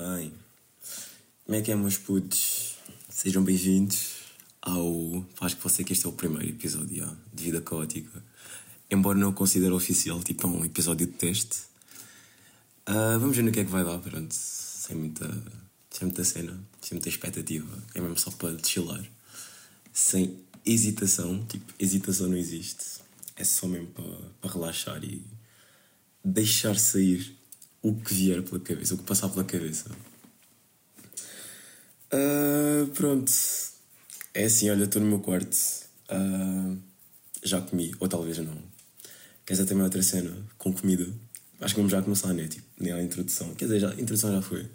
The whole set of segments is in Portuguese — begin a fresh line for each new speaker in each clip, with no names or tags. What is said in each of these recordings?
bem? Como é que é, meus putos? Sejam bem-vindos ao. Acho que você que este é o primeiro episódio já, de Vida Caótica. Embora não o considere oficial, tipo é um episódio de teste. Ah, vamos ver no que é que vai dar, pronto. Sem muita, sem muita cena, sem muita expectativa. É mesmo só para chilar. Sem hesitação, tipo, hesitação não existe. É só mesmo para, para relaxar e deixar sair o que vier pela cabeça, o que passar pela cabeça. Ah, pronto. É assim, olha, estou no meu quarto. Ah, já comi, ou talvez não. Queres dizer também outra cena com comida? Acho que vamos já começar, né? Tipo, nem a introdução. Quer dizer, já, a introdução já foi.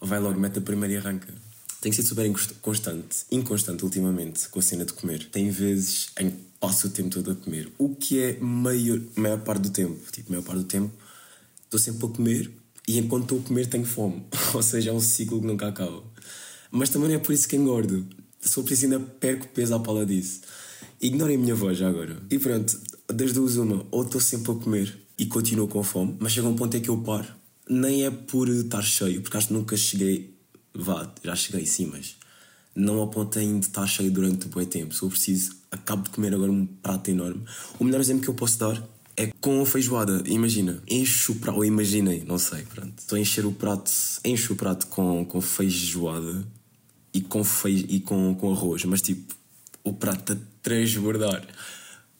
Vai logo, mete a primeira e arranca. Tenho sido super constante, inconstante ultimamente com a cena de comer. Tem vezes em que passo o tempo todo a comer. O que é maior, maior parte do tempo. Tipo, maior parte do tempo estou sempre a comer e enquanto estou a comer tenho fome. Ou seja, é um ciclo que nunca acaba. Mas também não é por isso que engordo. Se for preciso, ainda perco peso à pala disso. Ignorem a minha voz já agora. E pronto, das duas, uma, ou estou sempre a comer e continuo com fome, mas chega um ponto em que eu paro. Nem é por estar cheio, porque acho que nunca cheguei. Vá, já cheguei sim, mas não ao ponto ainda de estar cheio durante um bom tempo. Se eu preciso, acabo de comer agora um prato enorme. O melhor exemplo que eu posso dar é com a feijoada. Imagina, encho o prato, ou imaginei, não sei, pronto. Estou a encher o prato, encho o prato com, com feijoada e com, fei, e com, com arroz, mas tipo, o prato a transbordar.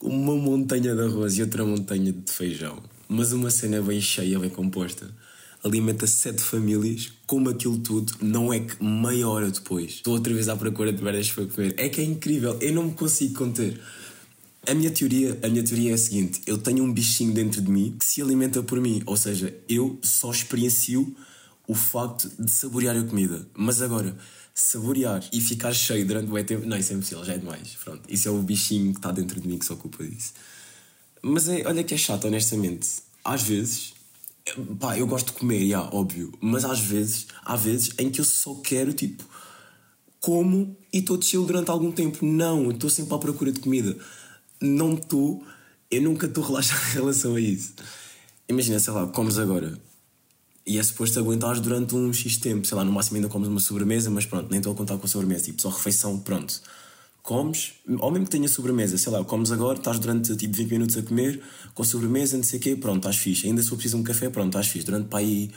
Uma montanha de arroz e outra montanha de feijão. Mas uma cena bem cheia, bem composta. Alimenta sete famílias, como aquilo tudo, não é que meia hora depois estou outra vez à procura de merdas para comer. É que é incrível, eu não me consigo conter. A minha teoria, a minha teoria é a seguinte: eu tenho um bichinho dentro de mim que se alimenta por mim, ou seja, eu só experiencio o facto de saborear a comida. Mas agora, saborear e ficar cheio durante o tempo, não, isso é impossível, já é demais. Pronto, isso é o bichinho que está dentro de mim que se ocupa disso. Mas é, olha que é chato, honestamente. Às vezes, pá, eu gosto de comer, já, óbvio, mas às vezes, há vezes em que eu só quero, tipo, como e estou chill durante algum tempo. Não, estou sempre à procura de comida. Não estou, eu nunca estou relaxado em relação a isso. Imagina, sei lá, comes agora e é suposto aguentares durante um X tempo, sei lá, no máximo ainda comes uma sobremesa, mas pronto, nem estou a contar com a sobremesa, tipo, só refeição, pronto. Comes, ou mesmo que tenha sobremesa, sei lá, comes agora, estás durante tipo 20 minutos a comer, com sobremesa, não sei o quê, pronto, estás fixe. Ainda se for preciso um café, pronto, estás fixe. Durante para aí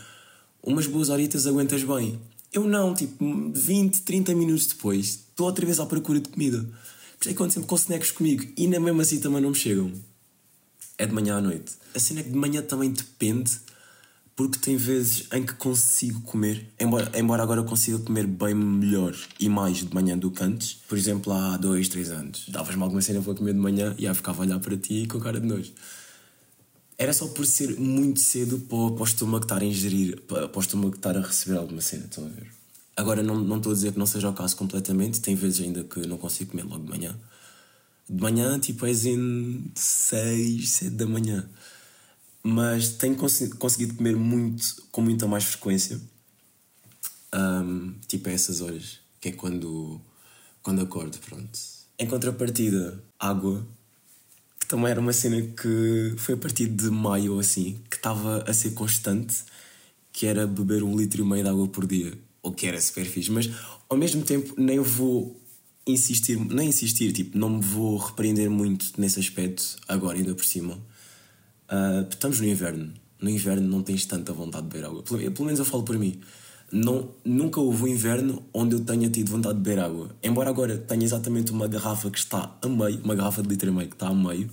umas boas horitas aguentas bem. Eu não, tipo, 20, 30 minutos depois, estou outra vez à procura de comida. Por isso é que sempre com snacks comigo, e na mesma assim também não me chegam. É de manhã à noite. A cena é que de manhã também depende, porque tem vezes em que consigo comer, embora, embora agora eu consiga comer bem melhor e mais de manhã do que antes. Por exemplo, há dois, três anos, davas-me alguma cena para comer de manhã e aí ficava a olhar para ti com cara de nojo. Era só por ser muito cedo para, para o estômago estar a ingerir, para, para o estômago estar a receber alguma cena, estão a ver? Agora não, não estou a dizer que não seja o caso completamente, tem vezes ainda que não consigo comer logo de manhã. De manhã, tipo, és em 6, 7 da manhã. Mas tenho conseguido comer muito, com muita mais frequência. Ahm, tipo, a essas horas, que é quando, quando acordo, pronto. Em contrapartida, água, que também era uma cena que foi a partir de maio assim, que estava a ser constante, que era beber um litro e meio de água por dia, que era super fixe, mas ao mesmo tempo nem vou insistir, nem insistir, tipo, não me vou repreender muito nesse aspecto agora, ainda por cima. Ah, estamos no inverno. No inverno não tens tanta vontade de beber água. Pelo, pelo menos eu falo por mim. Não, nunca houve um inverno onde eu tenha tido vontade de beber água. Embora agora tenha exatamente uma garrafa que está a meio, uma garrafa de litro e meio que está a meio.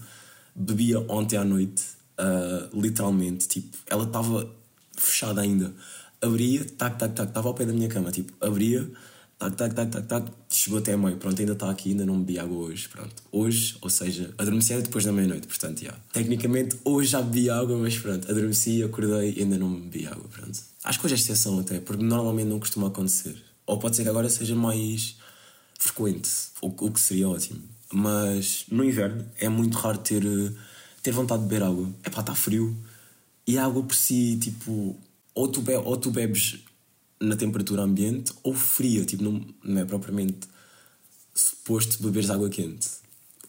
Bebia ontem à noite, ah, literalmente. Tipo, ela estava fechada ainda. Abria, tac, tac, tac, estava ao pé da minha cama. Tipo, abria, tac, tac, tac, tac, tac, chegou até a meio. Pronto, ainda está aqui, ainda não bebi água hoje. Pronto, hoje, ou seja, adormeci depois da meia-noite. Portanto, já. Tecnicamente, hoje já bebi água, mas pronto, adormeci, acordei e ainda não bebi água. Pronto. Acho que hoje é exceção até, porque normalmente não costuma acontecer. Ou pode ser que agora seja mais frequente, o, o que seria ótimo. Mas no inverno é muito raro ter, ter vontade de beber água. É pá, está frio. E a água por si, tipo, ou tu, be ou tu bebes na temperatura ambiente ou fria, tipo, não, não é propriamente suposto beberes água quente.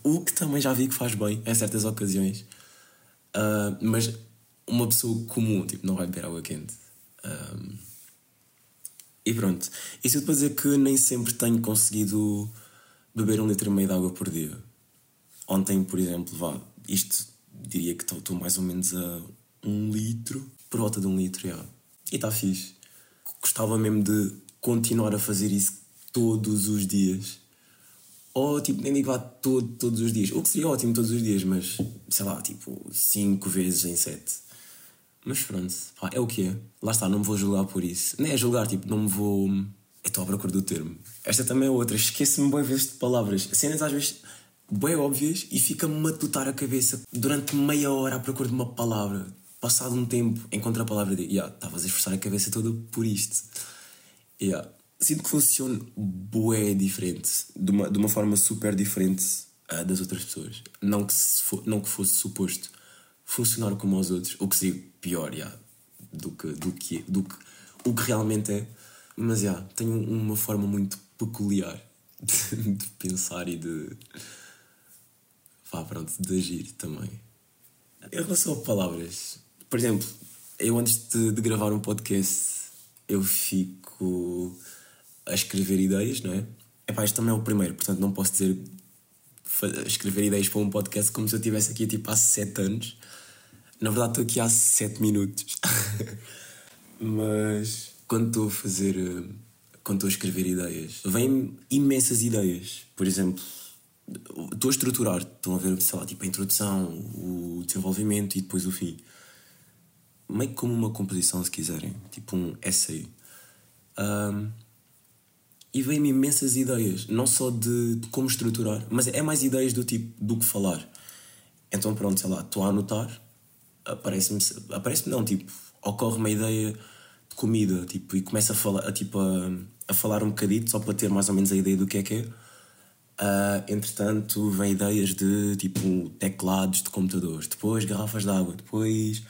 O que também já vi que faz bem em certas ocasiões. Ah, mas uma pessoa comum, tipo, não vai beber água quente. Ah, E pronto. Isso para dizer que nem sempre tenho conseguido beber um litro e meio de água por dia. Ontem, por exemplo, vá, isto diria que estou mais ou menos a um litro, por volta de um litro, já. E está fixe. Gostava mesmo de continuar a fazer isso todos os dias. Ou, tipo, nem digo lá todo, todos os dias. O que seria ótimo todos os dias, mas, sei lá, tipo, cinco vezes em sete. Mas pronto, pá, é o que é. Lá está, não me vou julgar por isso. Nem é julgar, tipo, não me vou. Eu estou à procura do termo. Esta também é outra. Esqueço-me bem vezes de palavras. Cenas às vezes bem óbvias e fica-me a matutar a cabeça durante meia hora à procura de uma palavra. Passado um tempo, encontro a palavra de. Yeah, estavas a esforçar a cabeça toda por isto. Yeah. Sinto que funciona bué diferente. De uma, de uma forma super diferente uh, das outras pessoas. Não que, for, não que fosse suposto funcionar como os outros, o que seria pior, yeah, do, que, do, que, do que o que realmente é. Mas, já, yeah, tenho uma forma muito peculiar de, de pensar e de. Vá, pronto, de agir também. Em relação a palavras, por exemplo, eu antes de, de gravar um podcast, eu fico a escrever ideias, não é? Epá, este também é o primeiro, portanto não posso dizer escrever ideias para um podcast como se eu estivesse aqui tipo há 7 anos. Na verdade estou aqui há 7 minutos. Mas quando estou a fazer. Quando estou a escrever ideias, vêm imensas ideias. Por exemplo, estou a estruturar. Estão a ver, sei lá, tipo a introdução, o desenvolvimento e depois o fim. Meio como uma composição, se quiserem. Tipo um essay. Um, e vêm-me imensas ideias, não só de, de, como estruturar, mas é mais ideias do tipo do que falar. Então, pronto, sei lá, estou a anotar, aparece-me, aparece-me não, tipo, ocorre uma ideia de comida, tipo, e começo a falar, a, tipo, a, a falar um bocadito só para ter mais ou menos a ideia do que é que é. Uh, entretanto, vem ideias de tipo teclados de computadores, depois garrafas de água, depois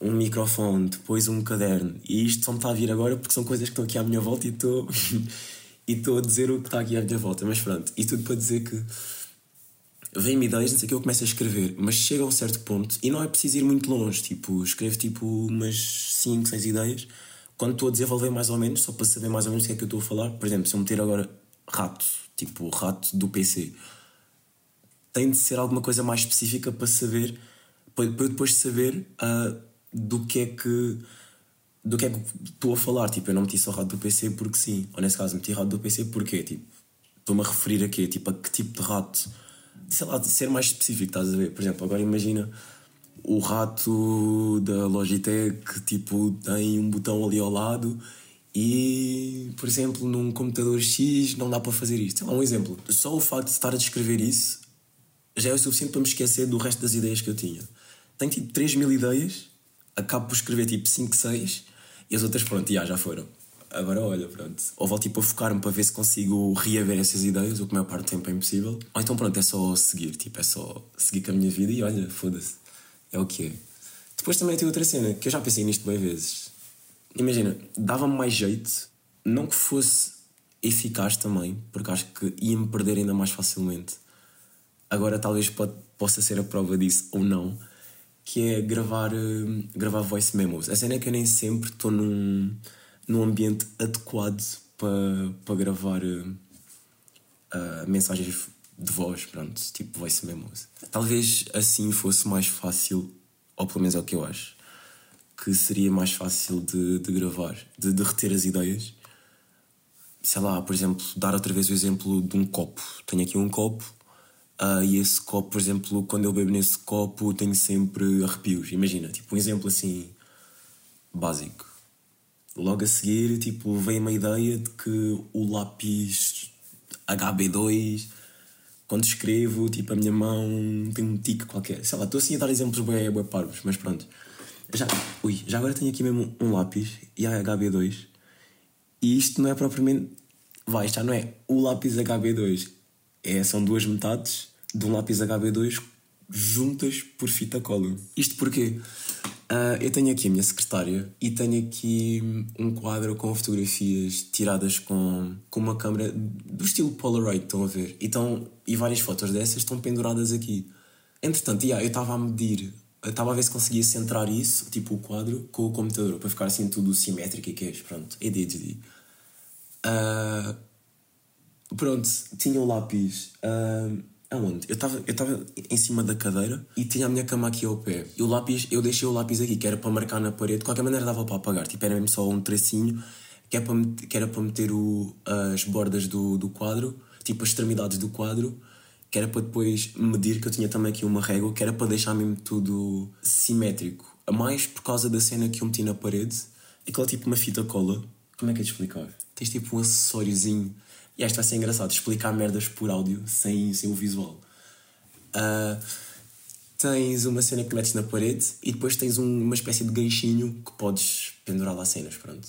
um microfone, depois um caderno. E isto só me está a vir agora porque são coisas que estão aqui à minha volta e estou e estou a dizer o que está aqui à minha volta. Mas pronto, e tudo para dizer que vêm-me ideias, não sei o que, eu começo a escrever, mas chega a um certo ponto e não é preciso ir muito longe. Tipo, escrevo tipo umas 5, 6 ideias. Quando estou a desenvolver mais ou menos, só para saber mais ou menos o que é que eu estou a falar, por exemplo, se eu meter agora rato, tipo rato do PC, tem de ser alguma coisa mais específica para saber, para eu depois saber uh, do que é que do que é que estou a falar. Tipo, eu não meti só rato do PC porque sim. Ou nesse caso, meti rato do PC porque, tipo, estou-me a referir a quê? Tipo, a que tipo de rato? Sei lá, ser mais específico, estás a ver? Por exemplo, agora imagina o rato da Logitech tipo, tem um botão ali ao lado e, por exemplo, num computador X não dá para fazer isto. Sei lá, um exemplo. Só o facto de estar a descrever isso já é o suficiente para me esquecer do resto das ideias que eu tinha. Tenho tipo 3 mil ideias, acabo por escrever tipo 5, 6 e as outras, pronto, já, já foram. Agora olha, pronto. Ou volto tipo a focar-me para ver se consigo reaver essas ideias, o que a maior parte do tempo é impossível. Ou então pronto, é só seguir, tipo, é só seguir com a minha vida e olha, foda-se. É o que é. Depois também tem outra cena, que eu já pensei nisto bem vezes. Imagina, dava-me mais jeito, não que fosse eficaz também, porque acho que ia-me perder ainda mais facilmente. Agora talvez possa ser a prova disso ou não que é gravar, uh, gravar voice memos. A cena é que eu nem sempre estou num, num ambiente adequado para pa gravar uh, mensagens de voz, pronto, tipo voice memos. Talvez assim fosse mais fácil, ou pelo menos é o que eu acho, que seria mais fácil de, de gravar, de, de reter as ideias. Sei lá, por exemplo, dar outra vez o exemplo de um copo. Tenho aqui um copo Uh, e esse copo, por exemplo, quando eu bebo nesse copo, tenho sempre arrepios. Imagina, tipo, um exemplo assim básico. Logo a seguir, tipo, vem uma ideia de que o lápis HB2, quando escrevo, tipo, a minha mão tem um tique qualquer. Sei lá, estou assim a dar exemplos bem, bem parvos, mas pronto. Já, ui, já agora tenho aqui mesmo um lápis, e a HB2, e isto não é propriamente. Vai, já não é o lápis HB2, é, são duas metades de um lápis HB2 juntas por fita cola. Isto porque uh, eu tenho aqui a minha secretária e tenho aqui um quadro com fotografias tiradas com, com uma câmera do estilo Polaroid, estão a ver? E, e várias fotos dessas estão penduradas aqui. Entretanto, yeah, eu estava a medir, estava a ver se conseguia centrar isso, tipo o quadro, com o computador, para ficar assim tudo simétrico e que é, pronto, ADHD. Uh, pronto, tinha o lápis. Uh, aonde? Eu estava eu em cima da cadeira e tinha a minha cama aqui ao pé. E o lápis, eu deixei o lápis aqui, que era para marcar na parede. De qualquer maneira dava para apagar. Tipo, era mesmo só um tracinho que, é para meter, que era para meter o, as bordas do, do quadro, tipo as extremidades do quadro, que era para depois medir, que eu tinha também aqui uma régua, que era para deixar mesmo tudo simétrico. A mais por causa da cena que eu meti na parede, aquela tipo uma fita cola. Como é que é de explicar? Tens tipo um acessóriozinho. E esta vai ser engraçado, explicar merdas por áudio, sem, sem o visual. Uh, tens uma cena que metes na parede e depois tens um, uma espécie de ganchinho que podes pendurar lá cenas, pronto.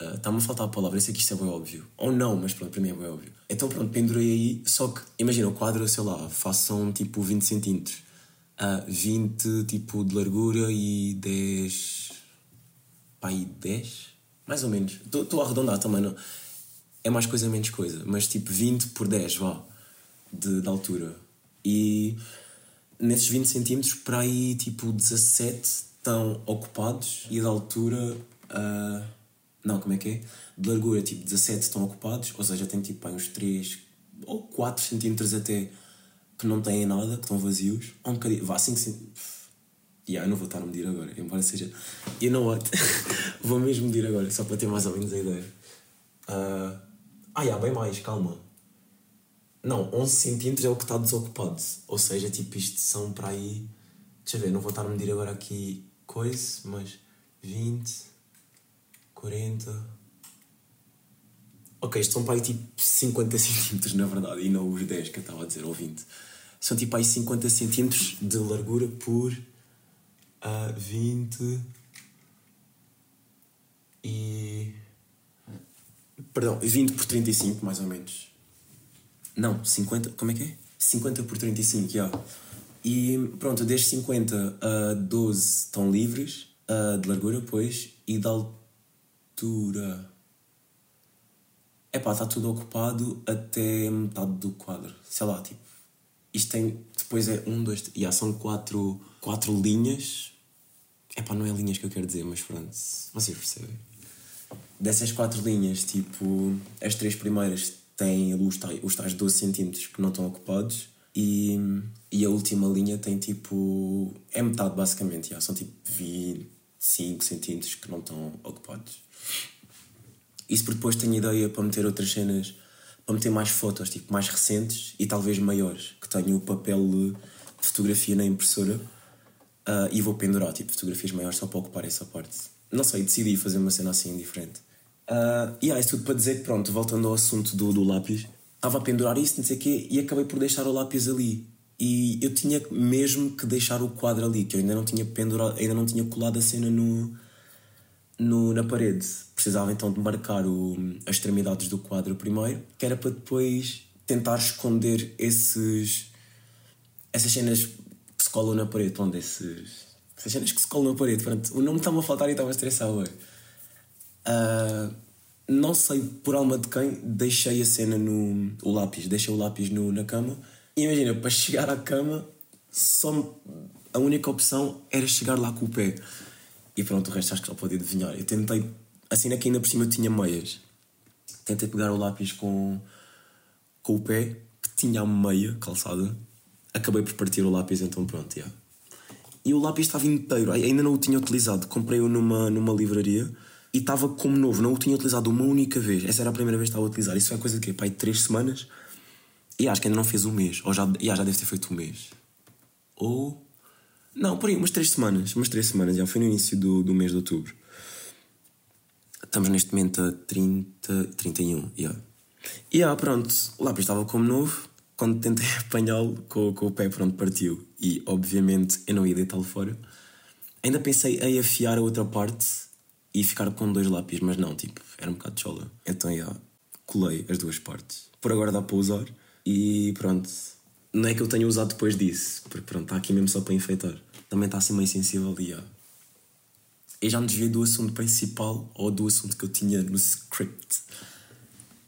Está-me uh, a faltar a palavra, eu sei que isto é bem óbvio. Ou não, mas pronto, para mim é bem óbvio. Então pronto, pendurei aí, só que, imagina, o quadro, sei lá, façam tipo 20 centímetros. Uh, 20 tipo de largura e 10. pá, e 10? Mais ou menos. Estou a arredondar também, não. É mais coisa, menos coisa. Mas tipo 20 por 10, vá, de, de altura. E nesses 20 centímetros, para aí tipo 17 estão ocupados e de altura. Uh, não, como é que é? De largura, tipo 17 estão ocupados, ou seja, tem tipo uns 3 ou 4 centímetros até que não têm nada, que estão vazios. Ou um bocadinho, vá 5 centímetros. Yeah, eu não vou estar a medir agora, embora seja. You know what? vou mesmo medir agora, só para ter mais ou menos a ideia. Uh... Ah, yeah, bem mais, calma. Não, 11 centímetros é o que está desocupado. Ou seja, tipo, isto são para aí. Deixa eu ver, não vou estar a medir agora aqui coisa, mas 20. 40. Ok, isto são para aí tipo 50 centímetros na verdade, e não os 10 que eu estava a dizer, ou 20. São tipo aí 50 centímetros de largura por uh, 20 e. Perdão, 20 por 35, mais ou menos. Não, 50, como é que é? 50 por 35, já. Yeah. E pronto, desde 50 a 12 estão livres uh, de largura, pois, e de altura. É pá, está tudo ocupado até metade do quadro. Sei lá, tipo. Isto tem. Depois é um, dois. E são quatro, quatro linhas. É pá, não é linhas que eu quero dizer, mas pronto. Vocês percebem. Dessas quatro linhas, tipo. As três primeiras têm os tais, os tais 12 centímetros que não estão ocupados. E, e a última linha tem tipo. É metade basicamente, já. São tipo 25 centímetros que não estão ocupados. Isso porque depois tenho ideia para meter outras cenas, para meter mais fotos, tipo, mais recentes e talvez maiores, que tenho o papel de fotografia na impressora uh, e vou pendurar, tipo, fotografias maiores só para ocupar essa parte. Não sei, decidi fazer uma cena assim diferente. Uh, e yeah, isso tudo para dizer que, pronto, voltando ao assunto do, do lápis, estava a pendurar isso, não sei o quê, e acabei por deixar o lápis ali. E eu tinha mesmo que deixar o quadro ali, que eu ainda não tinha pendurado, ainda não tinha colado a cena no, no, na parede. Precisava então de marcar o, as extremidades do quadro primeiro, que era para depois tentar esconder esses essas cenas que se colam na parede. Pronto, esses, essas cenas que se colam na parede. Pronto, o nome estava a faltar e estava a estressar. Uh, não sei por alma de quem, deixei a cena no. o lápis, deixei o lápis no, na cama. E imagina, para chegar à cama, só a única opção era chegar lá com o pé. E pronto, o resto acho que já pode adivinhar. Eu tentei, assim aqui ainda por cima eu tinha meias. Tentei pegar o lápis com, com o pé, que tinha a meia calçada. Acabei por partir o lápis, então pronto, yeah. E o lápis estava inteiro, ainda não o tinha utilizado. Comprei-o numa, numa livraria e estava como novo, não o tinha utilizado uma única vez. Essa era a primeira vez que estava a utilizar. Isso foi coisa de quê? Pai, três semanas. E acho que ainda não fez um mês. Ou já, já, já deve ter feito um mês. Ou não, por aí, umas três semanas. Umas três semanas, já foi no início do, do mês de outubro. Estamos neste momento a 30, 31, yeah. E ah, pronto, o lápis estava como novo. Quando tentei apanhá-lo com, com o pé, pronto, partiu. E obviamente eu não ia deitá-lo fora. Ainda pensei em afiar a outra parte e ficar com dois lápis, mas não, tipo, era um bocado chola. Então, yeah, colei as duas partes. Por agora dá para usar. E pronto, não é que eu tenha usado depois disso, porque pronto, está aqui mesmo só para enfeitar. Também está assim meio sensível ali, ó. Eu já me desviei do assunto principal ou do assunto que eu tinha no script.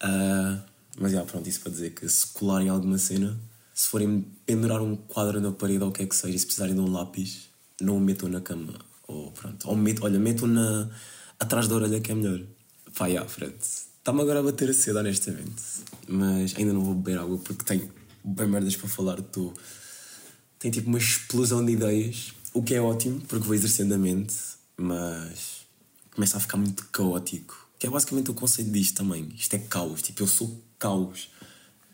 Uh, mas já, pronto, isso para dizer que se colarem alguma cena, se forem pendurar um quadro na parede ou o que é que seja, e se precisarem de um lápis, não o metam na cama. Ou pronto, ou metam, olha, metam na, atrás da orelha que é melhor. Pá, já, Fred. Está-me agora a bater a sede, honestamente. Mas ainda não vou beber água porque tenho bem merdas para falar. Tô... Tenho tipo uma explosão de ideias, o que é ótimo porque vou exercendo a mente, mas começa a ficar muito caótico. Que é basicamente o conceito disto também. Isto é caos. Tipo, eu sou caos.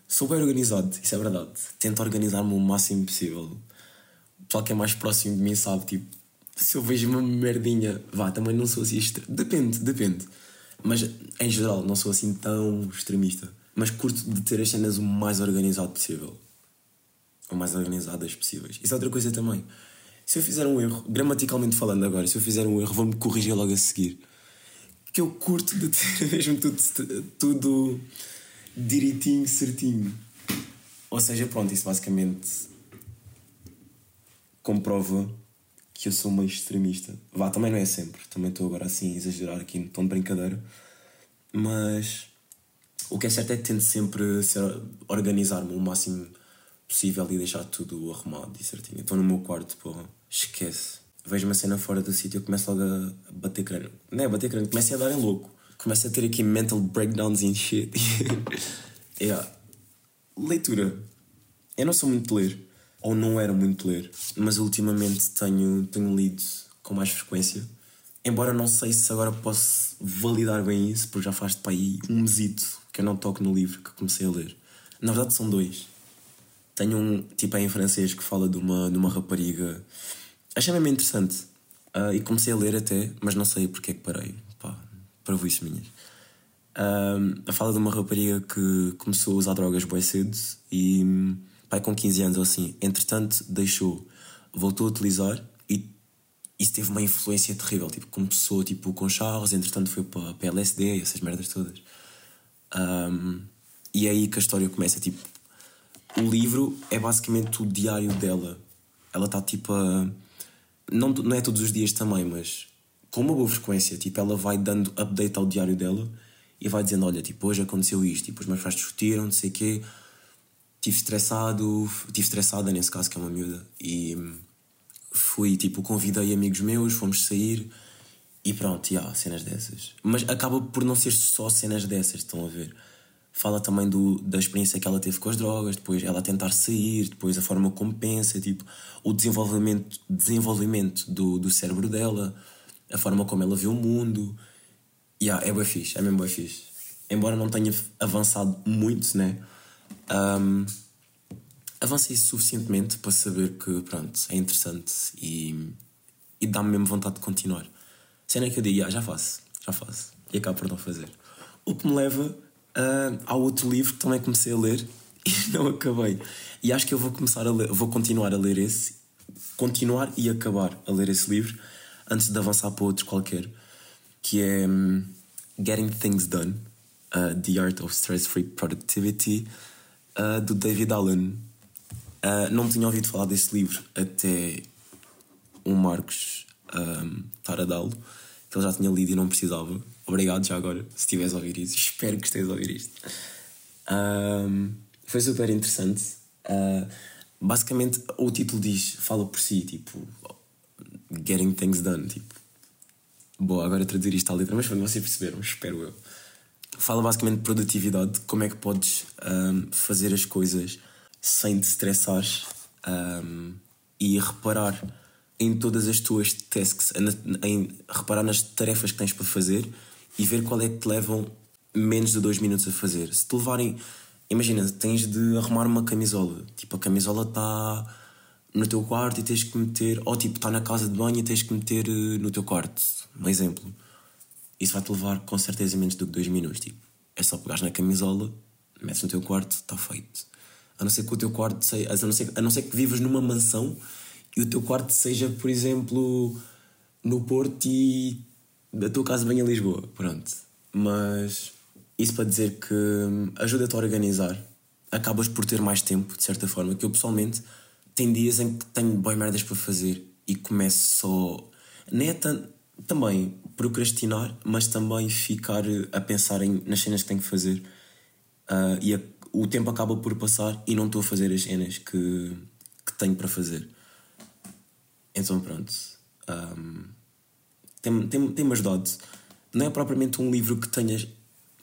Sou bem organizado, isso é verdade. Tento organizar-me o máximo possível. O pessoal que é mais próximo de mim sabe, tipo, se eu vejo uma merdinha, vá, também não sou assim. Extre... Depende, depende. Mas em geral, não sou assim tão extremista. Mas curto de ter as cenas o mais organizado possível. O mais organizadas possíveis. Isso é outra coisa também. Se eu fizer um erro, gramaticalmente falando agora, se eu fizer um erro, vou-me corrigir logo a seguir. Que eu curto de ter mesmo tudo, tudo direitinho, certinho. Ou seja, pronto, isso basicamente comprova que eu sou meio extremista. Vá, também não é sempre. Também estou agora assim a exagerar aqui no tom de brincadeira. Mas o que é certo é que tento sempre organizar-me o máximo possível e deixar tudo arrumado e certinho. Estou no meu quarto, porra, esquece. Vejo uma cena fora do sítio e começo logo a bater crânio. Não é bater crânio, começo a dar em louco. Começo a ter aqui mental breakdowns e shit. yeah. Leitura. Eu não sou muito de ler ou não era muito ler, mas ultimamente tenho, tenho lido com mais frequência. Embora não sei se agora posso validar bem isso, porque já faz de aí um mesito que eu não toco no livro que comecei a ler. Na verdade são dois. Tenho um tipo em francês que fala de uma, de uma rapariga. Achei mesmo interessante. Uh, e comecei a ler até, mas não sei porque é que parei. Pá, para isso minhas. Uh, fala de uma rapariga que começou a usar drogas bem cedo e pai com 15 anos ou assim, entretanto deixou, voltou a utilizar e isso teve uma influência terrível. Tipo, começou tipo, com Charles, entretanto foi para, para LSD, essas merdas todas. Um, e é aí que a história começa. Tipo, o livro é basicamente o diário dela. Ela está tipo a. Não, não é todos os dias também, mas com uma boa frequência. Tipo, ela vai dando update ao diário dela e vai dizendo: Olha, tipo, hoje aconteceu isto, tipo, os meus pais discutiram, não sei o quê Estive estressado, estive estressada nesse caso, que é uma miúda, e fui tipo, convidei amigos meus, fomos sair e pronto, e há cenas dessas. Mas acaba por não ser só cenas dessas, estão a ver? Fala também do, da experiência que ela teve com as drogas, depois ela tentar sair, depois a forma como pensa, tipo, o desenvolvimento, desenvolvimento do, do cérebro dela, a forma como ela vê o mundo. E yeah, é bem fixe, é mesmo bem fixe. Embora não tenha avançado muito, né? Um, avancei suficientemente para saber que, pronto, é interessante e, e dá-me mesmo vontade de continuar. Cena que eu digo, ah, já faço, já faço. E acabo por não fazer. O que me leva uh, ao outro livro que também comecei a ler e não acabei. E acho que eu vou começar a ler, vou continuar a ler esse, continuar e acabar a ler esse livro antes de avançar para outro qualquer, que é um, Getting Things Done, uh, The Art of Stress-Free Productivity uh, do David Allen. Uh, não tinha ouvido falar desse livro até o Marcos um, a dá-lo, que ele já tinha lido e não precisava. Obrigado já agora, se estiveres a ouvir isso. Espero que estejas a ouvir isto. Um, foi super interessante. Uh, basicamente, o título diz, fala por si, tipo, Getting Things Done. Tipo, boa, agora traduzir isto à letra, mas quando vocês perceberam, espero eu fala basicamente de produtividade, como é que podes um, fazer as coisas sem te estressar um, e reparar em todas as tuas tasks, em, em reparar nas tarefas que tens para fazer e ver qual é que te levam menos de dois minutos a fazer. Se te levarem, imagina, tens de arrumar uma camisola, tipo a camisola está no teu quarto e tens que meter, ou tipo está na casa de banho e tens que meter eh, no teu quarto, um exemplo isso vai-te levar com certeza menos do que dois minutos. Tipo, é só pegares na camisola, metes no teu quarto, está feito. A não ser que o teu quarto seja, a não ser, a não ser que vivas numa mansão e o teu quarto seja, por exemplo, no Porto e a tua casa venha a Lisboa. Pronto. Mas isso para dizer que ajuda-te a organizar. Acabas por ter mais tempo, de certa forma. Que eu pessoalmente tenho dias em que tenho bem merdas para fazer e começo só. Nem é tanto também procrastinar, mas também ficar a pensar em, nas cenas que tenho que fazer. Uh, e a, o tempo acaba por passar e não estou a fazer as cenas que, que tenho para fazer. Então, pronto. Um, tem-me tem, tem ajudado. Não é propriamente um livro que tenhas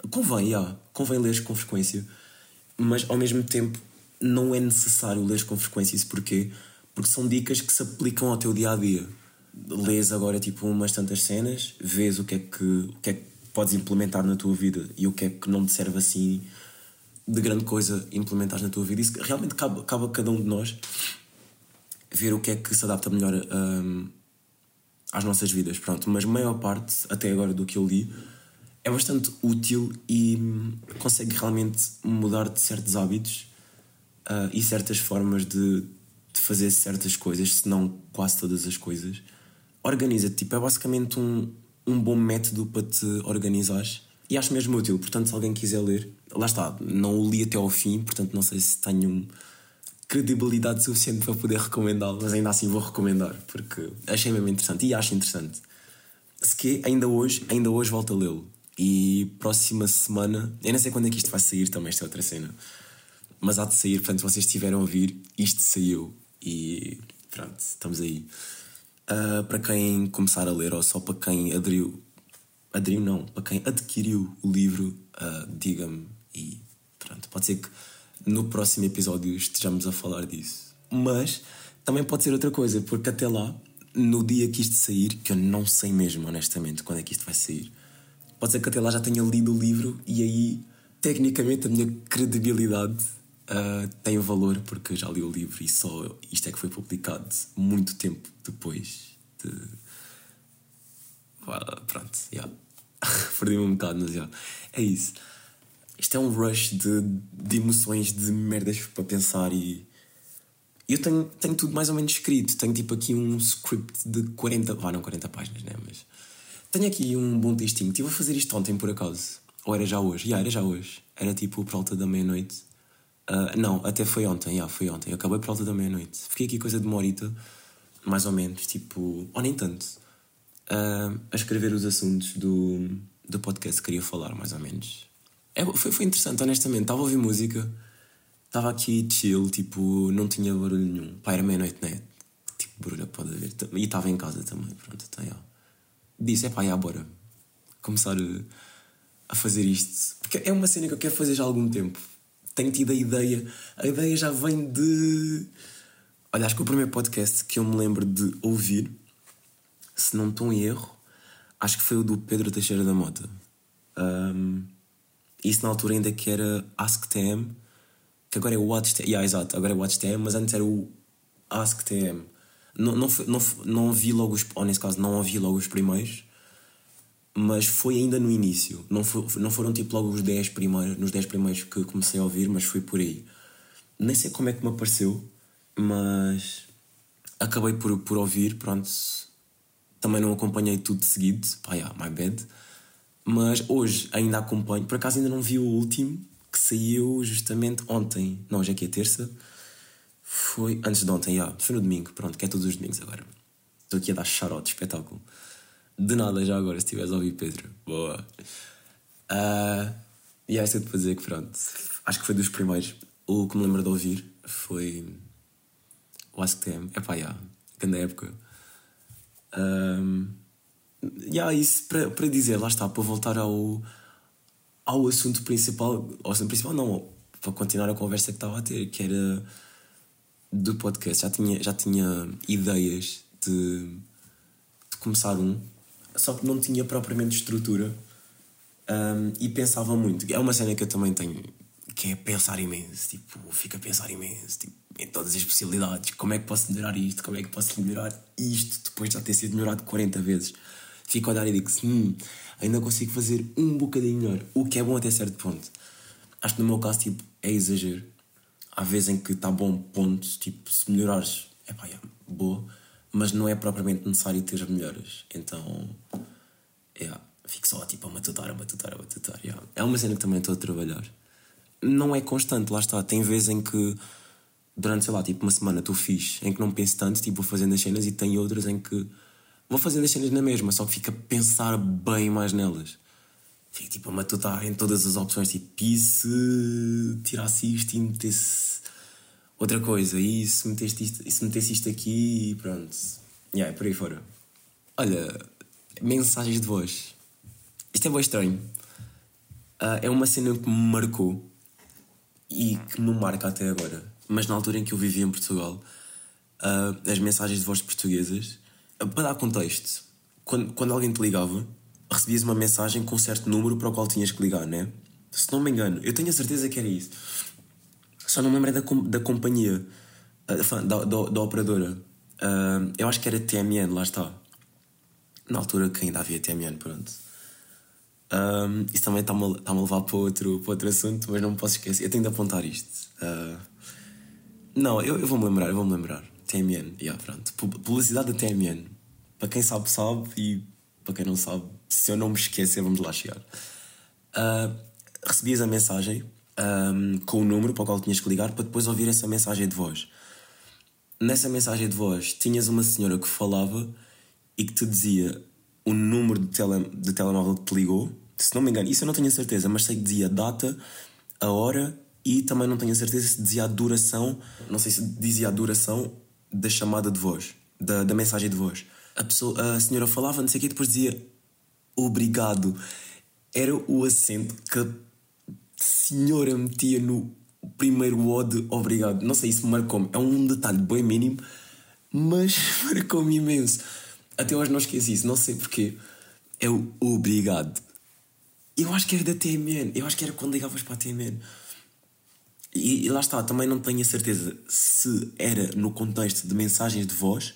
convém, yeah, convém ler com frequência, mas ao mesmo tempo não é necessário ler com frequência. Isso porquê? Porque são dicas que se aplicam ao teu dia a dia. Lês agora tipo umas tantas cenas, vês o que é que, o que, é que podes implementar na tua vida e o que é que não te serve assim de grande coisa implementares na tua vida. Isso realmente cabe, cabe a cada um de nós ver o que é que se adapta melhor um, às nossas vidas. Pronto, mas a maior parte, até agora, do que eu li é bastante útil e hum, consegue realmente mudar de certos hábitos uh, e certas formas de, de, fazer certas coisas, se não quase todas as coisas. Organiza-te, tipo, é basicamente um, um bom método para te organizares e acho mesmo útil. Portanto, se alguém quiser ler, lá está, não o li até ao fim, portanto, não sei se tenho credibilidade suficiente para poder recomendá-lo, mas ainda assim vou recomendar porque achei mesmo interessante e acho interessante. Se que ainda hoje, ainda hoje volto a lê-lo. E próxima semana, eu não sei quando é que isto vai sair também, esta é outra cena. Mas há de sair, portanto, vocês estiveram a ouvir, isto saiu. E pronto, estamos aí. Uh, para quem começar a ler, ou só para quem aderiu, aderiu não, para quem adquiriu o livro, uh, diga-me. E pronto, pode ser que no próximo episódio estejamos a falar disso. Mas também pode ser outra coisa, porque até lá, no dia que isto sair, que eu não sei mesmo, honestamente, quando é que isto vai sair Pode ser que até lá já tenha lido o livro e aí, tecnicamente, a minha credibilidade uh, tem valor porque já li o livro e só isto é que foi publicado muito tempo depois de. Uh, pronto, yeah. perdi-me um bocado, mas yeah. é isso. Isto é um rush de, de emoções, de merdas para pensar e. Eu tenho, tenho tudo mais ou menos escrito. Tenho tipo aqui um script de 40. Ah, não 40 páginas, né? Mas tenho aqui um bom textinho. Estive a fazer isto ontem por acaso. Ou era já hoje? Já, yeah, era já hoje. Era tipo por alta da meia-noite. Uh, não, até foi ontem, yeah, foi ontem. Eu acabei por alta da meia-noite. Fiquei aqui coisa de uma horita, mais ou menos, tipo, ou nem tanto, uh, a escrever os assuntos do, do podcast que queria falar, mais ou menos. É, foi, foi interessante, honestamente. Estava a ouvir música, estava aqui chill, tipo, não tinha barulho nenhum. Pá, era meia-noite, né? Tipo, barulho pode haver. E estava em casa também, pronto, então, yeah disse: é pá, já, bora começar a, fazer isto. Porque é uma cena que eu quero fazer já há algum tempo. Tenho tido a ideia, a ideia já vem de. Olha, acho que o primeiro podcast que eu me lembro de ouvir, se não estou em erro, acho que foi o do Pedro Teixeira da Mota. Um, isso na altura ainda que era AskTM, que agora é o WatchTM. Yeah, exato, agora é o WatchTM, mas antes era o AskTM. Não, não, não, não vi logo os. Ou nesse caso, não ouvi logo os primeiros, mas foi ainda no início. Não, foi, não foram tipo logo os 10 primeiros, nos 10 primeiros que comecei a ouvir, mas foi por aí. Nem sei como é que me apareceu, mas acabei por, por ouvir, pronto. Também não acompanhei tudo de seguido, pá, yeah, my bad. Mas hoje ainda acompanho, por acaso ainda não vi o último, que saiu justamente ontem. Não, hoje é que é terça foi antes de ontem, yeah, foi no domingo, pronto, que é todos os domingos agora. Estou aqui a dar charote, espetáculo. De nada já agora, se estiveres a ouvir Pedro. Boa. Uh, e é para dizer que pronto, acho que foi dos primeiros. O que me lembro de ouvir foi o AskTM. É pá, já, grande época. Um, e yeah, isso para, para dizer, lá está, para voltar ao, ao assunto principal, ao assunto principal não, para continuar a conversa que estava a ter, que era do podcast já tinha, já tinha ideias de, de começar um, só que não tinha propriamente estrutura um, e pensava muito. É uma cena que eu também tenho, que é pensar imenso, tipo, fica a pensar imenso, tipo, em todas as possibilidades, como é que posso melhorar isto, como é que posso melhorar isto, depois de já ter sido melhorado 40 vezes. Fico a olhar e digo hum, ainda consigo fazer um bocadinho melhor, o que é bom até certo ponto. Acho que no meu caso, tipo, é exagero há vezes em que está bom ponto, tipo, se melhorares, é pá, é boa, mas não é propriamente necessário ter melhoras. Então, é, fico só tipo a matutar, a matutar, a matutar. Yeah. É uma cena que também estou a trabalhar. Não é constante, lá está. Tem vezes em que durante, sei lá, tipo uma semana estou fixe, em que não penso tanto, tipo, vou fazendo as cenas, e tem outras em que vou fazendo as cenas na mesma, só que fico a pensar bem mais nelas. Fico tipo a matutar em todas as opções, tipo, e se tirasse isto e metesse outra coisa, e se metesse isto, e se metesse isto aqui e pronto. Yeah, por aí fora. Olha, mensagens de voz. Isto é bem estranho. Uh, é uma cena que me marcou e que me marca até agora. Mas na altura em que eu vivia em Portugal, uh, as mensagens de voz portuguesas, uh, para dar contexto, quando, quando alguém te ligava, recebias uma mensagem com um certo número para o qual tinhas que ligar, né? Se não me engano, eu tenho a certeza que era isso. Só não me lembro da, da companhia, uh, da, da, da operadora. eu acho que era TMN, lá está. Na altura que ainda havia TMN, pronto. Um, isso também está-me tá a levar para outro, para outro assunto, mas não me posso esquecer. Eu tenho de apontar isto. Uh, não, eu, eu vou-me lembrar, eu vou-me lembrar. TMN, yeah, pronto. Publicidade da TMN. Para quem sabe, sabe, e para quem não sabe, se eu não me esquecer, vamos lá chegar. Uh, recebias a mensagem um, com o número para o qual tinhas que ligar para depois ouvir essa mensagem de voz. Nessa mensagem de voz, tinhas uma senhora que falava e que te dizia o número de, tele, de telemóvel que te ligou. Se não me engano, isso eu não tenho a certeza, mas sei que dizia a data, a hora e também não tenho a certeza se dizia a duração, não sei se dizia a duração da chamada de voz, da, da mensagem de voz. A, pessoa, a senhora falava, não sei o quê, depois dizia obrigado. Era o acento que senhora metia no primeiro O de obrigado. Não sei, isso marcou-me. É um detalhe bem mínimo, mas marcou-me imenso. Até hoje não esqueci isso, não sei porquê. É o obrigado. Eu acho que era da TMN. Eu acho que era quando ligavas para a TMN. E, e lá está, também não tenho a certeza se era no contexto de mensagens de voz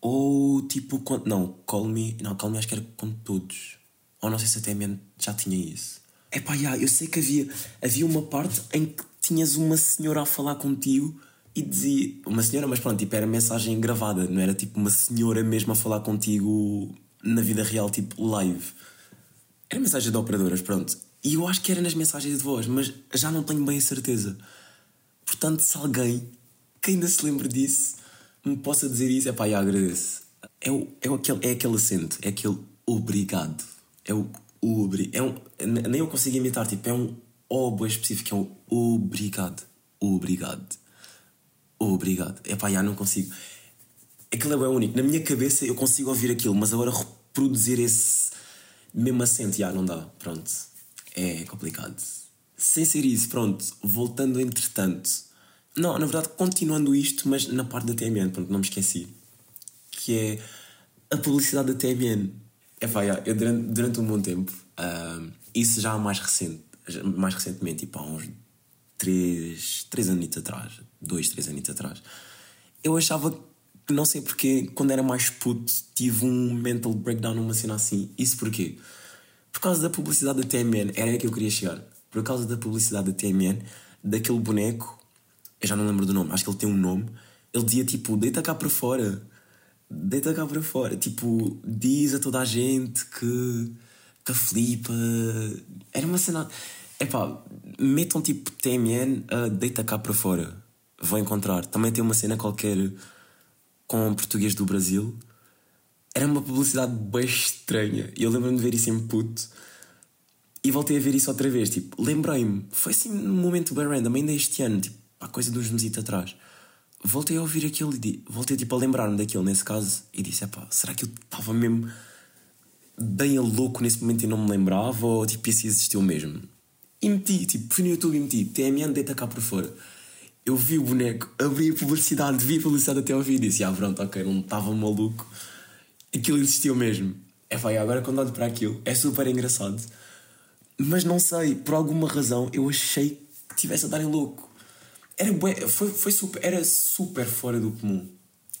ou tipo. Não, call me. Não, call me acho que era com todos. Ou não sei se a TMN já tinha isso. É yeah, eu sei que havia, havia uma parte em que tinhas uma senhora a falar contigo e dizia. Uma senhora, mas pronto, tipo, era mensagem gravada, não era tipo uma senhora mesmo a falar contigo na vida real, tipo live. Era mensagem de operadoras, pronto. E eu acho que era nas mensagens de voz, mas já não tenho bem a certeza. Portanto, se alguém que ainda se lembre disso me possa dizer isso, é pá, agradeço. É, o, é, aquele, é aquele acento, é aquele obrigado. É o obrigado. É um, nem eu consigo imitar, tipo, é um O específico, é um obrigado. Obrigado obrigado. É pá, já não consigo. Aquilo é único. Na minha cabeça eu consigo ouvir aquilo, mas agora reproduzir esse mesmo acento, já não dá. Pronto. É complicado. Sem ser isso, pronto. Voltando entretanto. Não, na verdade, continuando isto, mas na parte da TMN, pronto, não me esqueci. Que é a publicidade da TMN. É pá, eu durante, durante um bom tempo, uh, isso já mais recente, mais recentemente, tipo há uns três, três anos atrás, dois, três anos atrás, eu achava que, não sei porquê, quando era mais puto, tive um mental breakdown numa cena assim. Isso porquê? Por causa da publicidade da TMN, era aí que eu queria chegar. Por causa da publicidade da TMN, daquele boneco, eu já não lembro do nome, acho que ele tem um nome, ele dizia tipo, deita cá para fora, deita cá para fora, tipo, diz a toda a gente que, que flipa. Era uma cena Epá, metam tipo TMN a deita cá para fora. Vou encontrar. Também tem uma cena qualquer com português do Brasil. Era uma publicidade bem estranha. Eu lembro-me de ver isso em puto. E voltei a ver isso outra vez. Tipo, lembrei-me. Foi assim num momento bem random, ainda este ano, tipo, há coisa de uns meses atrás. Voltei a ouvir aquilo e voltei tipo a lembrar-me daquilo nesse caso. E disse: será que eu estava mesmo bem louco nesse momento e não me lembrava? Ou tipo, isso existiu mesmo? E meti, tipo, fui no YouTube e meti TMN deita cá por fora. Eu vi o boneco, abri a publicidade, vi a publicidade até ao vídeo e disse: Ah, pronto, ok, não estava maluco. Aquilo existiu mesmo. É vai, agora quando olho para aquilo, é super engraçado. Mas não sei, por alguma razão eu achei que tivesse a dar em louco. Era, bué, foi, foi super, era super fora do comum.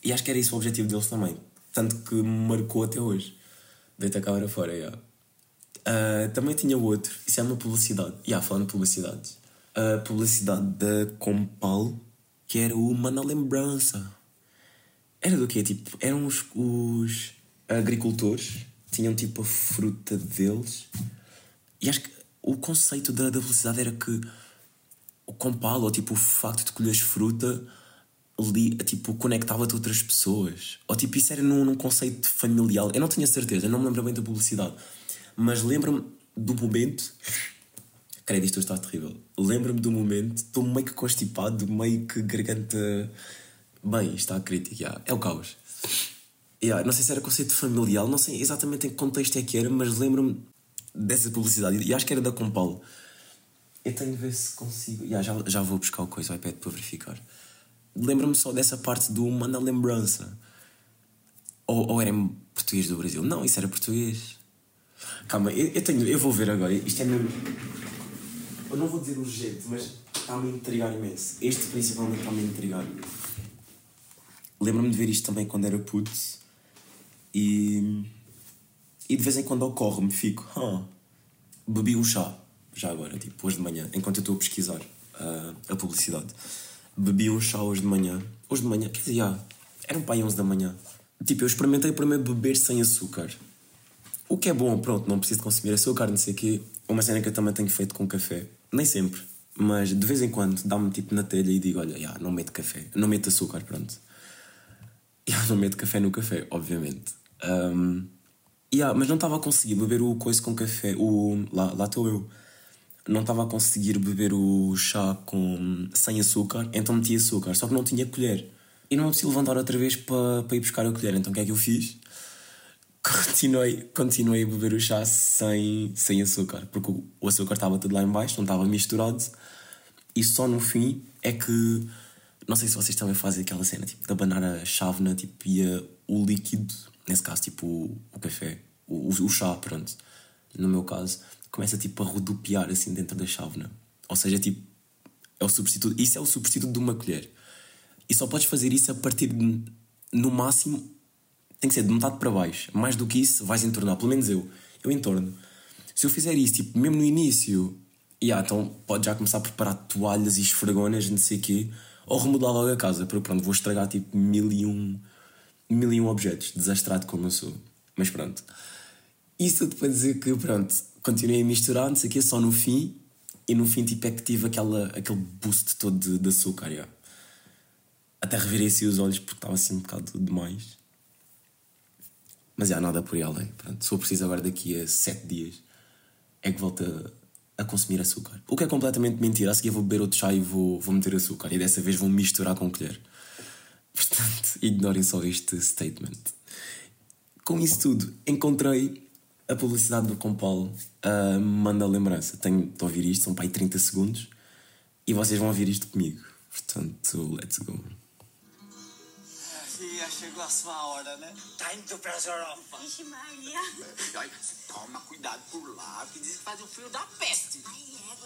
E acho que era isso o objetivo deles também. Tanto que me marcou até hoje. Deita a câmera fora, yeah. Uh, também tinha outro, isso é uma publicidade. E yeah, falando de publicidades, a publicidade da Compal, que era uma na lembrança. Era do quê? Tipo, eram os, os agricultores, tinham tipo a fruta deles. E acho que o conceito da, da publicidade era que o Compal, ou tipo o facto de colheres fruta, li, tipo, conectava-te a outras pessoas. Ou tipo, isso era num, num conceito familiar. Eu não tinha certeza, não me lembro bem da publicidade. Mas lembro-me do momento. Credo, isto está terrível. Lembro-me do momento, estou meio que constipado, meio que garganta. Bem, está crítico, yeah. é o caos. Yeah, não sei se era conceito familiar, não sei exatamente em que contexto é que era, mas lembro-me dessa publicidade. E acho que era da Compal. Eu tenho de ver se consigo. Yeah, já, já vou buscar o coisa, o iPad para verificar. Lembro-me só dessa parte do Manda Lembrança. Ou, ou era em português do Brasil? Não, isso era português. Calma, eu, eu, tenho, eu vou ver agora. Isto é mesmo. Eu não vou dizer urgente, mas está-me a intrigar imenso. Este principalmente está-me a intrigar. Lembro-me de ver isto também quando era puto. E. E de vez em quando ocorre-me, fico. Huh, bebi um chá, já agora, tipo, hoje de manhã, enquanto eu estou a pesquisar uh, a publicidade. Bebi um chá hoje de manhã. Hoje de manhã, quer dizer, era um pai 11 da manhã. Tipo, eu experimentei primeiro beber sem açúcar. O que é bom, pronto, não preciso consumir açúcar, não sei o quê. Uma cena que eu também tenho feito com café. Nem sempre, mas de vez em quando dá-me tipo na telha e digo: Olha, já, não meto café, não meto açúcar, pronto. Já, não meto café no café, obviamente. Um, yeah, mas não estava a conseguir beber o coisa com café. O, lá lá estou eu. Não estava a conseguir beber o chá com, sem açúcar, então meti açúcar, só que não tinha colher. E não preciso levantar outra vez para, para ir buscar a colher. Então o que é que eu fiz? Continuei, continuei a beber o chá sem, sem açúcar, porque o açúcar estava tudo lá embaixo, não estava misturado. E só no fim é que. Não sei se vocês também fazem aquela cena, tipo, de abanar a chávena tipo, e a, o líquido, nesse caso, tipo, o, o café, o, o, chá, pronto. No meu caso, começa tipo a rodopiar assim dentro da chávena. Ou seja, tipo, é o substituto. Isso é o substituto de uma colher. E só podes fazer isso a partir de, no máximo, tem que ser de metade para baixo. Mais do que isso, vais entornar. Pelo menos eu. Eu entorno. Se eu fizer isso, tipo, mesmo no início, yeah, então pode já começar a preparar toalhas e esfregonas, não sei o quê, ou remodelar logo a casa, porque pronto, vou estragar tipo mil e um, mil e um objetos, desastrado como eu sou. Mas pronto. Isso tudo para dizer que, pronto, continuei a misturar, não sei o quê, só no fim, e no fim, tipo, é que tive aquela, aquele boost todo de, de açúcar. Até revirei assim os olhos porque estava assim um bocado demais. Mas já nada por aí além. Pronto, for preciso agora daqui a 7 dias é que volta a consumir açúcar. O que é completamente mentira. A seguir vou beber outro chá e vou, vou meter açúcar. E dessa vez vou misturar com colher. Portanto, ignorem só este statement. Com isso tudo, encontrei a publicidade do Compal. Uh, manda lembrança. Tenho de ouvir isto, são para aí 30 segundos. E vocês vão ouvir isto comigo. Portanto, let's go.
Fia, chegou a sua hora, né? Tá indo pra Europa.
Vixe, Maria.
Olha, toma cuidado por lá, que diz que faz o frio da peste.
Ai,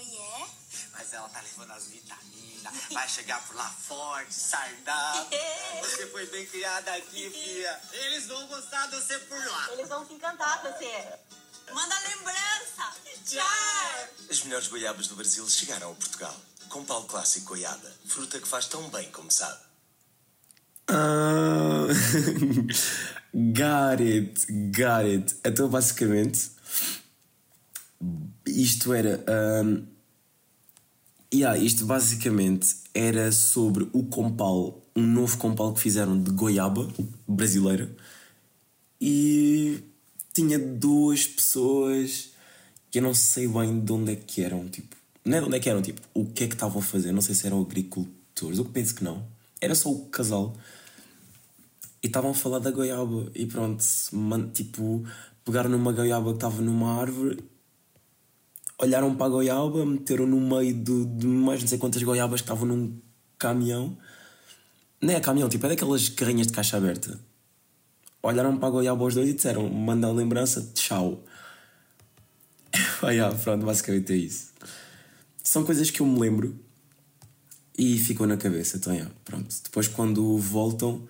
é, é?
Mas ela tá levando as vitaminas, vai chegar por lá forte, saudável. Você foi bem criada aqui, fia. Eles vão gostar de você por lá.
Eles vão se encantar com você. Manda lembrança.
Tchau!
As melhores goiabas do Brasil chegaram a Portugal. Com pau clássico goiaba, fruta que faz tão bem como sabe.
Ah, got it, got it. Então, basicamente, isto era. Um, yeah, isto basicamente era sobre o compal, um novo compal que fizeram de goiaba brasileira e tinha duas pessoas que eu não sei bem de onde é que eram, tipo, não é de onde é que eram, tipo, o que é que estavam a fazer, não sei se eram agricultores, eu penso que não, era só o casal e estavam a falar da goiaba e pronto, man, tipo, pegaram numa goiaba que estava numa árvore, olharam para a goiaba, meteram no meio de, de mais não sei quantas goiabas que estavam num caminhão, não é caminhão, tipo, é daquelas carrinhas de caixa aberta. Olharam para a goiaba os dois e disseram: manda a lembrança, tchau. ah, pronto, basicamente é isso. São coisas que eu me lembro e ficam na cabeça, então, yeah, pronto. Depois, quando voltam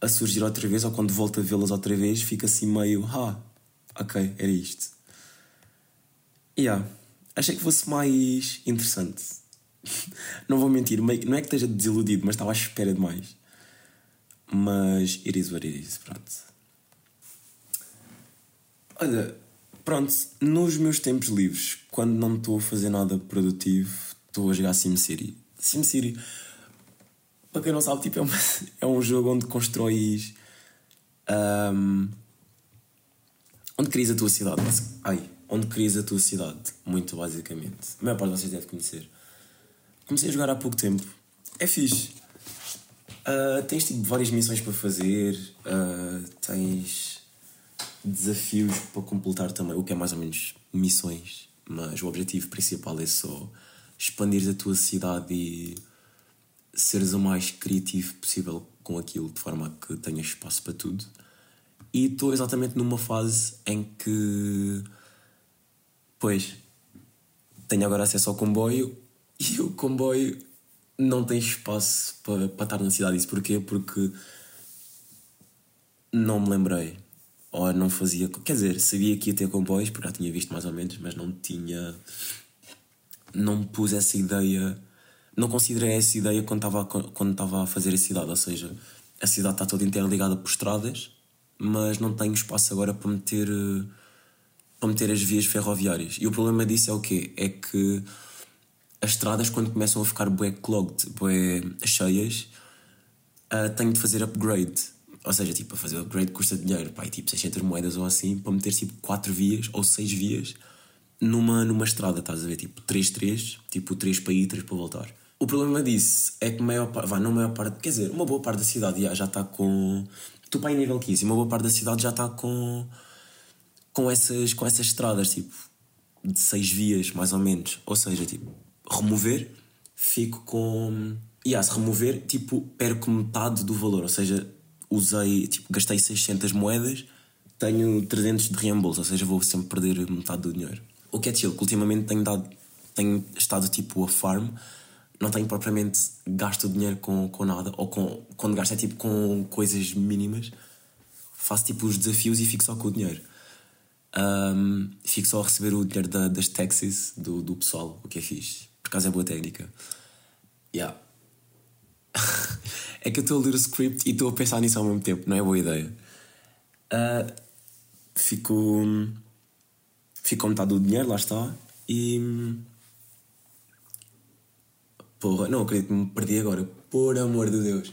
a surgir outra vez, ou quando volto a vê-las outra vez, fica assim meio, ah, ok, era isto. Yeah, achei que fosse mais interessante. não vou mentir, não é que esteja desiludido, mas estava à espera de mais. Mas it is what it is, pronto. Olha, pronto, nos meus tempos livres, quando não estou a fazer nada produtivo, estou a jogar SimCity. SimCity, para quem não sabe, tipo, é, uma, é um jogo onde constróis. Um, onde crias a tua cidade. Ai, onde crias a tua cidade, muito basicamente. A maior parte de vocês deve conhecer. Comecei a jogar há pouco tempo. É fixe. Uh, tens tipo várias missões para fazer. Uh, tens. desafios para completar também, o que é mais ou menos missões, mas o objetivo principal é só expandir a tua cidade e seres o mais criativo possível com aquilo, de forma a que tenhas espaço para tudo. E estou exatamente numa fase em que, pois, tenho agora acesso ao comboio e o comboio não tem espaço para, para estar na cidade. Isso porquê? Porque não me lembrei. Ou não fazia. Quer dizer, sabia que ia ter comboios, porque já tinha visto mais ou menos, mas não tinha. Não me pus essa ideia. Não considerei essa ideia quando estava, quando estava a fazer a cidade. Ou seja, a cidade está toda interligada por estradas, mas não tenho espaço agora para meter. para meter as vias ferroviárias. E o problema disso é o quê? É que as estradas, quando começam a ficar bué clogged, bué cheias, uh, tenho de fazer upgrade. Ou seja, tipo, a fazer upgrade custa dinheiro, e, tipo 600 moedas ou assim, para meter tipo 4 vias ou 6 vias numa, numa estrada, estás a ver? Tipo 3-3, tipo 3 para ir, 3 para voltar. O problema disso é que maior parte, vai, não maior parte, quer dizer, uma boa parte da cidade já, está com. Tu em nível 15, uma boa parte da cidade já está com. com essas, com essas estradas, tipo, de 6 vias, mais ou menos. Ou seja, tipo, remover, fico com. E yeah, se remover, tipo, perco metade do valor, ou seja, usei, tipo, gastei 600 moedas, tenho 300 de reembolso, ou seja, vou sempre perder metade do dinheiro. O que é chill, que ultimamente tenho, dado, tenho estado tipo a farm, não tenho propriamente gasto dinheiro com, com nada, ou com, quando gasto é tipo com coisas mínimas, faço tipo os desafios e fico só com o dinheiro. Um, fico só a receber o dinheiro da, das taxis do, do pessoal, o que é fixe. Por acaso é boa técnica. Yeah. é que eu estou a ler o script e estou a pensar nisso ao mesmo tempo, não é boa ideia. Uh, fico. Fico com metade do dinheiro, lá está. E. Porra, não acredito que me perdi agora. Por amor de Deus.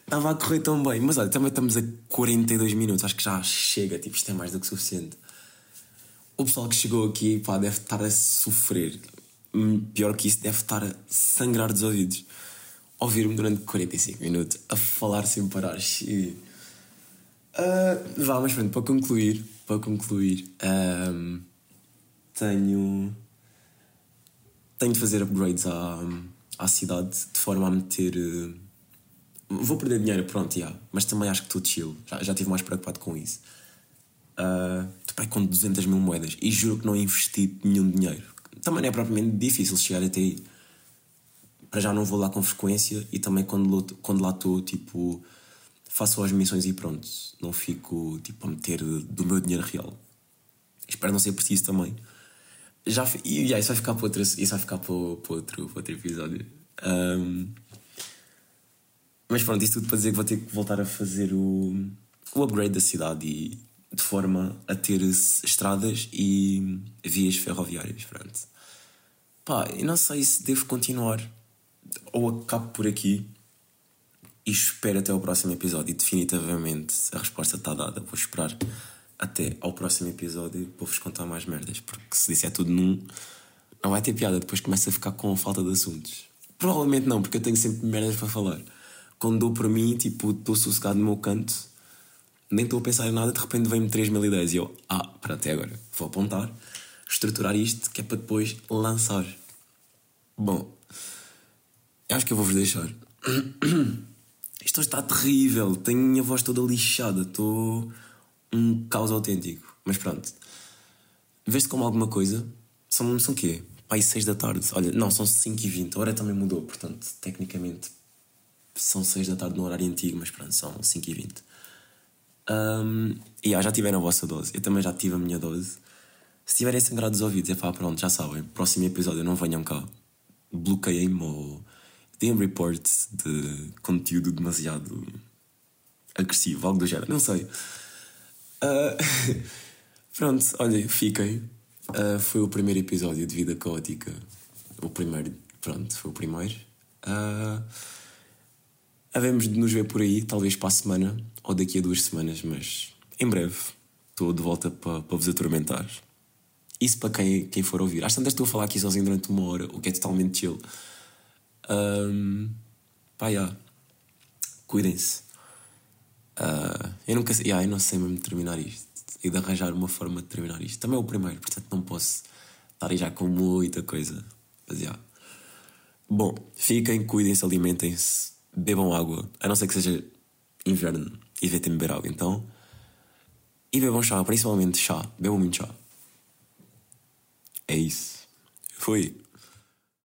Estava a correr tão bem. Mas olha, também estamos a 42 minutos. Acho que já chega. Tipo, isto é mais do que suficiente. O pessoal que chegou aqui, pá, deve estar a sofrer. Hum, pior que isso, deve estar a sangrar dos ouvidos ouvir-me durante 45 minutos a falar sem parar. Uh, vá, mas pronto, para concluir, para concluir, um, tenho, tenho de fazer upgrades à, à cidade de forma a meter. Uh, vou perder dinheiro, pronto, yeah, mas também acho que estou chill. Já, já estive mais preocupado com isso. Uh, estou com 200 mil moedas e juro que não investi nenhum dinheiro. Também não é propriamente difícil chegar até aí para já não vou lá com frequência e também quando, quando lá estou, tipo, faço as missões e pronto. Não fico, tipo, a meter do meu dinheiro real. Espero não ser preciso também. Já, yeah, isso vai ficar para outro, isso vai ficar para, para, outro, para outro episódio. Um, mas pronto, isso tudo para dizer que vou ter que voltar a fazer o, o upgrade da cidade e de forma a ter estradas e vias ferroviárias. Pronto. Pá, eu não sei se devo continuar ou acabo por aqui e espero até ao próximo episódio. E definitivamente a resposta está dada. Vou esperar até ao próximo episódio para vos contar mais merdas. Porque se disser tudo num, não vai ter piada. Depois começa a ficar com falta de assuntos. Provavelmente não, porque eu tenho sempre merdas para falar. Quando dou para mim, tipo, estou sossegado no meu canto, nem estou a pensar em nada, de repente vem-me 3 mil ideias e eu, ah, para até agora, vou apontar, estruturar isto, que é para depois lançar. Bom, acho que eu vou-vos deixar. Isto está terrível. Tenho a voz toda lixada. Estou um caos autêntico. Mas pronto. Vês-te como alguma coisa? São, são quê? Pai, 6 da tarde. Olha, não, são 5 e 20. A hora também mudou, portanto, tecnicamente são 6 da tarde no horário antigo, mas pronto, são 5 e 20. Um, e yeah, já tiveram a vossa dose. Eu também já tive a minha dose. Se tiverem sangrado os ouvidos, é pá, pronto, já sabem. Próximo episódio não venham cá. Bloqueiem-me ou tem reports de conteúdo demasiado agressivo, algo do género, não sei. Uh, pronto, olha, fiquem. Uh, foi o primeiro episódio de Vida Caótica. O primeiro, pronto, foi o primeiro. Uh, havemos de nos ver por aí, talvez para a semana ou daqui a duas semanas, mas em breve estou de volta para, para vos atormentar. Isso para quem, quem for ouvir. Às tantas estou a falar aqui sozinho durante uma hora, o que é totalmente chill. Um, pá, yeah. Cuidem-se. Uh, eu nunca sei, yeah, eu não sei mesmo terminar isto. e de arranjar uma forma de terminar isto. Também é o primeiro, portanto não posso estar aí já com muita coisa. Mas já. Bom, fiquem, cuidem-se, alimentem-se, bebam água, a não ser que seja inverno e evitem beber água, então. E bebam chá, principalmente chá, bebam muito chá. É isso. Fui.